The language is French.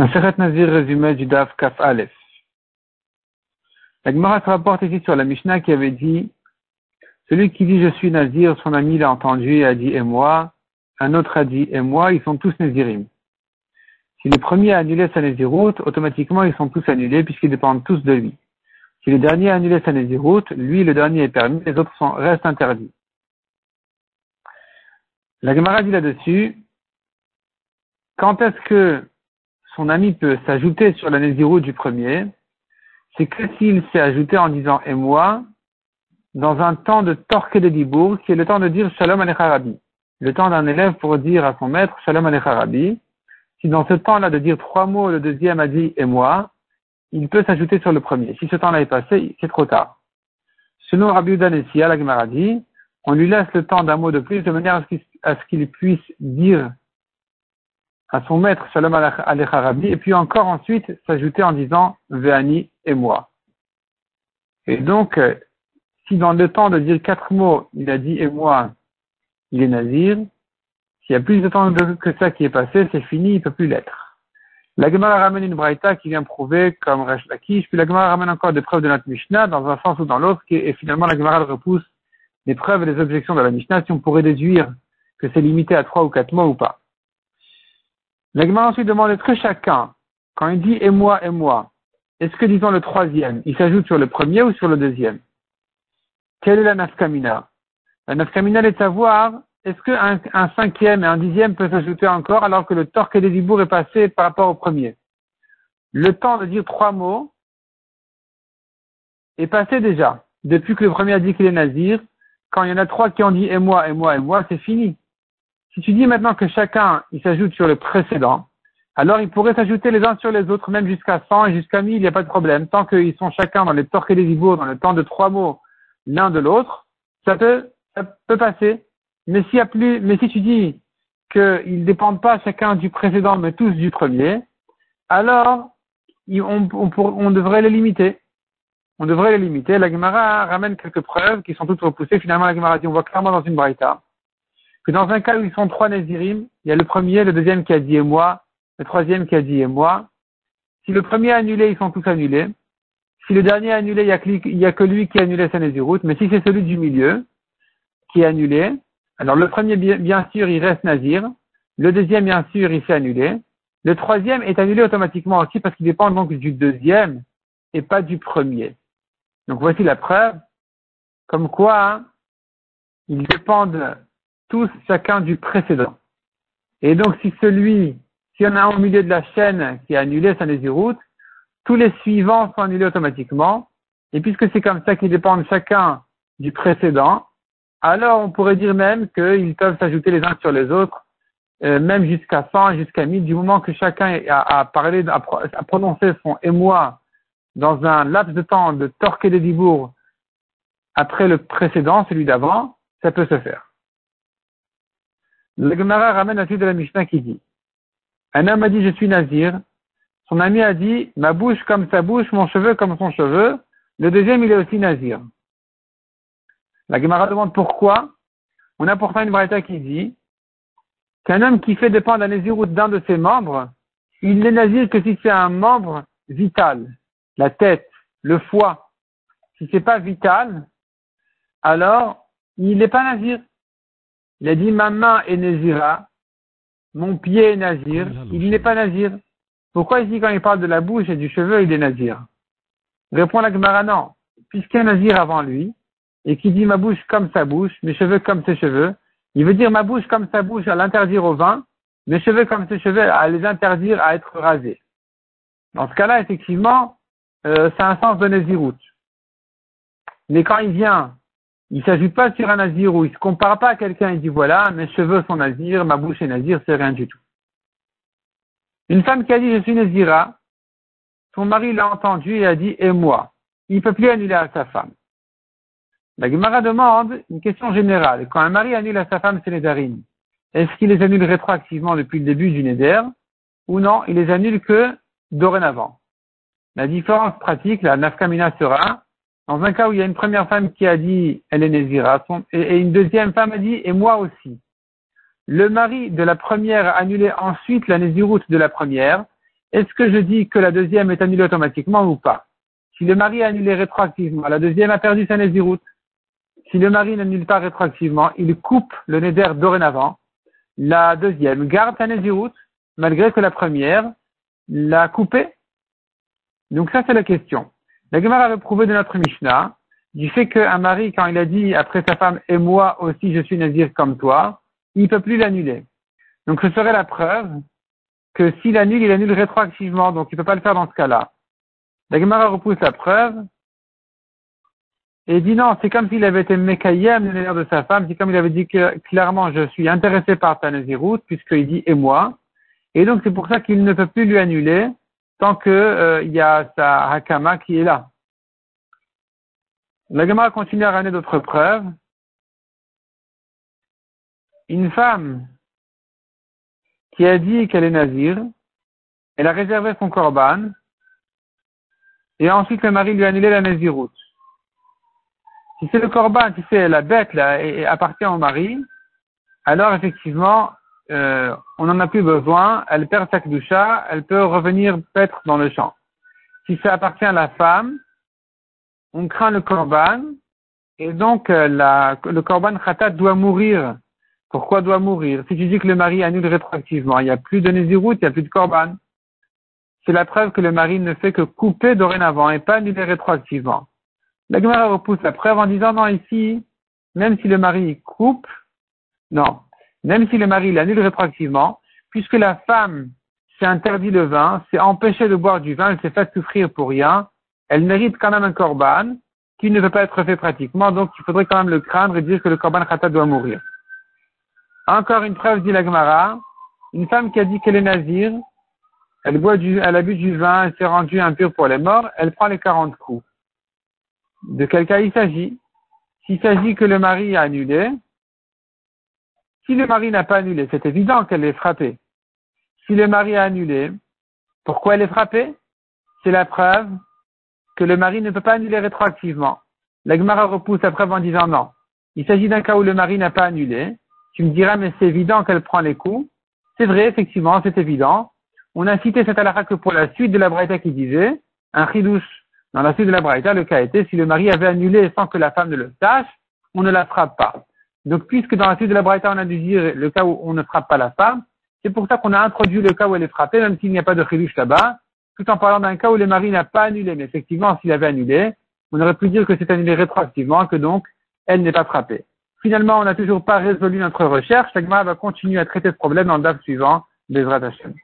Maseret Nazir résumé du Daf Kaf Aleph. La Gemara se rapporte ici sur la Mishnah qui avait dit Celui qui dit je suis Nazir, son ami l'a entendu et a dit et moi. Un autre a dit et moi, ils sont tous Nazirim. Si le premier a annulé sa Naziroute, automatiquement ils sont tous annulés puisqu'ils dépendent tous de lui. Si le dernier a annulé sa Naziroute, lui le dernier est permis, les autres restent interdits. La Gemara dit là-dessus quand est-ce que son ami peut s'ajouter sur la Nézirut du premier, c'est que s'il s'est ajouté en disant et moi, dans un temps de torque de dibour, qui est le temps de dire Shalom Alecha Rabbi. Le temps d'un élève pour dire à son maître Shalom Alecha Rabbi. Si dans ce temps-là de dire trois mots, le deuxième a dit et moi, il peut s'ajouter sur le premier. Si ce temps-là est passé, c'est trop tard. Selon Rabbi Udanessia, la Gemara on lui laisse le temps d'un mot de plus de manière à ce qu'il puisse dire à son maître Shalom al et puis encore ensuite s'ajouter en disant Veani et moi. Et donc, euh, si dans le temps de dire quatre mots, il a dit et moi, il est nazir, s'il y a plus de temps que ça qui est passé, c'est fini, il ne peut plus l'être. La Gemara ramène une braïta qui vient prouver comme Resh Lakish, puis la Gemara ramène encore des preuves de notre Mishnah dans un sens ou dans l'autre, et finalement la Gemara repousse les preuves et les objections de la Mishnah si on pourrait déduire que c'est limité à trois ou quatre mots ou pas. L'Agma ensuite demande est-ce que chacun, quand il dit et moi et moi, est-ce que disons le troisième, il s'ajoute sur le premier ou sur le deuxième? Quelle est la nafkamina? La nafkamina est de savoir est-ce qu'un un cinquième et un dixième peut s'ajouter encore alors que le torque des dibours est passé par rapport au premier? Le temps de dire trois mots est passé déjà. Depuis que le premier a dit qu'il est nazir, quand il y en a trois qui ont dit et moi, et moi, et moi, c'est fini. Si tu dis maintenant que chacun, il s'ajoute sur le précédent, alors ils pourraient s'ajouter les uns sur les autres, même jusqu'à 100 et jusqu'à 1000, il n'y a pas de problème. Tant qu'ils sont chacun dans les torques et les dans le temps de trois mots l'un de l'autre, ça peut, ça peut passer. Mais y a plus, mais si tu dis qu'ils ne dépendent pas chacun du précédent, mais tous du premier, alors, on devrait les limiter. On devrait les limiter. La Gemara ramène quelques preuves qui sont toutes repoussées. Finalement, la Gemara dit, on voit clairement dans une braïta dans un cas où ils sont trois Nézirim, il y a le premier, le deuxième qui a dit et moi, le troisième qui a dit et moi. Si le premier a annulé, ils sont tous annulés. Si le dernier a annulé, il n'y a, que lui qui a annulé sa Néziroute. Mais si c'est celui du milieu qui est annulé, alors le premier, bien sûr, il reste Nazir. Le deuxième, bien sûr, il s'est annulé. Le troisième est annulé automatiquement aussi parce qu'il dépend donc du deuxième et pas du premier. Donc voici la preuve, comme quoi hein, ils dépendent tous chacun du précédent. Et donc, si celui, s'il y en a un au milieu de la chaîne qui a annulé sa Néziroute, tous les suivants sont annulés automatiquement. Et puisque c'est comme ça qu'ils dépendent chacun du précédent, alors on pourrait dire même qu'ils peuvent s'ajouter les uns sur les autres, euh, même jusqu'à 100, jusqu'à 1000, du moment que chacun a, parlé, a, prononcé son émoi dans un laps de temps de torque et de dibourg après le précédent, celui d'avant, ça peut se faire. Le Gemara ramène la suite de la Mishnah qui dit Un homme a dit Je suis Nazir. Son ami a dit Ma bouche comme sa bouche, mon cheveu comme son cheveu. Le deuxième, il est aussi Nazir. La Gemara demande pourquoi. On a pourtant une braïta qui dit qu'un homme qui fait dépendre la Naziroute d'un de ses membres, il n'est Nazir que si c'est un membre vital, la tête, le foie. Si c'est pas vital, alors il n'est pas Nazir. Il a dit, ma main est Nazira, mon pied est Nazir, il n'est pas Nazir. Pourquoi ici, quand il parle de la bouche et du cheveu, il est Nazir? Répond la Gemara, non. Puisqu'il y a Nazir avant lui, et qui dit ma bouche comme sa bouche, mes cheveux comme ses cheveux, il veut dire ma bouche comme sa bouche à l'interdire au vin, mes cheveux comme ses cheveux à les interdire à être rasés. Dans ce cas-là, effectivement, euh, ça a un sens de Naziroute. Mais quand il vient il ne s'agit pas sur un nazir où il ne se compare pas à quelqu'un et dit voilà, mes cheveux sont nazir, ma bouche est nazir, c'est rien du tout. Une femme qui a dit je suis nazira, son mari l'a entendu et a dit et moi? Il ne peut plus annuler à sa femme. La Gemara demande une question générale. Quand un mari annule à sa femme ses nédarines, est-ce qu'il les annule rétroactivement depuis le début du néder ou non, il les annule que dorénavant? La différence pratique, la nafkamina sera dans un cas où il y a une première femme qui a dit elle est Nézira, et, une deuxième femme a dit et moi aussi. Le mari de la première a annulé ensuite la Néziroute de la première, est-ce que je dis que la deuxième est annulée automatiquement ou pas? Si le mari est annulé rétroactivement, la deuxième a perdu sa nésiroute. Si le mari n'annule pas rétroactivement, il coupe le néder dorénavant. La deuxième garde sa nésiroute, malgré que la première l'a coupé. Donc ça, c'est la question. La Gemara avait prouvé de notre Mishnah du fait qu'un mari, quand il a dit après sa femme et moi aussi je suis nazir comme toi, il ne peut plus l'annuler. Donc ce serait la preuve que s'il annule, il annule rétroactivement, donc il ne peut pas le faire dans ce cas-là. La Gemara repousse la preuve et dit non, c'est comme s'il avait été mékayem le de sa femme, c'est comme il avait dit que clairement je suis intéressé par ta naziroute, puisqu'il dit et moi, et donc c'est pour ça qu'il ne peut plus lui annuler tant qu'il euh, y a sa hakama qui est là. La Gemara continue à ramener d'autres preuves. Une femme qui a dit qu'elle est nazir, elle a réservé son korban, et ensuite le mari lui a annulé la naziroute. Si c'est le korban, si c'est la bête là, et, appartient au mari, alors effectivement, euh, on n'en a plus besoin, elle perd sa kdusha, elle peut revenir paître dans le champ. Si ça appartient à la femme, on craint le korban, et donc euh, le korban khatat doit mourir. Pourquoi doit mourir? Si tu dis que le mari annule rétroactivement, il n'y a plus de néziroute, il n'y a plus de korban. C'est la preuve que le mari ne fait que couper dorénavant et pas annuler rétroactivement. La Gemara repousse la preuve en disant non ici, même si le mari coupe, non, même si le mari l'annule rétroactivement, puisque la femme s'est interdit le vin, s'est empêchée de boire du vin, elle s'est fait souffrir pour rien, elle mérite quand même un korban qui ne veut pas être fait pratiquement, donc il faudrait quand même le craindre et dire que le korban khata doit mourir. Encore une preuve, dit la Gemara, une femme qui a dit qu'elle est nazir, elle boit du, elle a bu du vin, elle s'est rendue impure pour les morts, elle prend les 40 coups. De quel cas il s'agit? S'il s'agit que le mari a annulé, si le mari n'a pas annulé, c'est évident qu'elle est frappée. Si le mari a annulé, pourquoi elle est frappée? C'est la preuve que le mari ne peut pas annuler rétroactivement. La Gemara repousse la preuve en disant non. Il s'agit d'un cas où le mari n'a pas annulé. Tu me diras, mais c'est évident qu'elle prend les coups. C'est vrai, effectivement, c'est évident. On a cité cette halakha que pour la suite de la Braïta qui disait, un chidouche dans la suite de la Braïta, le cas était, si le mari avait annulé sans que la femme ne le sache, on ne la frappe pas. Donc, puisque dans la suite de la on a dû dire le cas où on ne frappe pas la femme, c'est pour ça qu'on a introduit le cas où elle est frappée, même s'il n'y a pas de chidouche là-bas, tout en parlant d'un cas où le mari n'a pas annulé. Mais effectivement, s'il avait annulé, on aurait pu dire que c'est annulé rétroactivement, que donc, elle n'est pas frappée. Finalement, on n'a toujours pas résolu notre recherche. Sagma va continuer à traiter ce problème dans le suivant, Bezrat Hashem.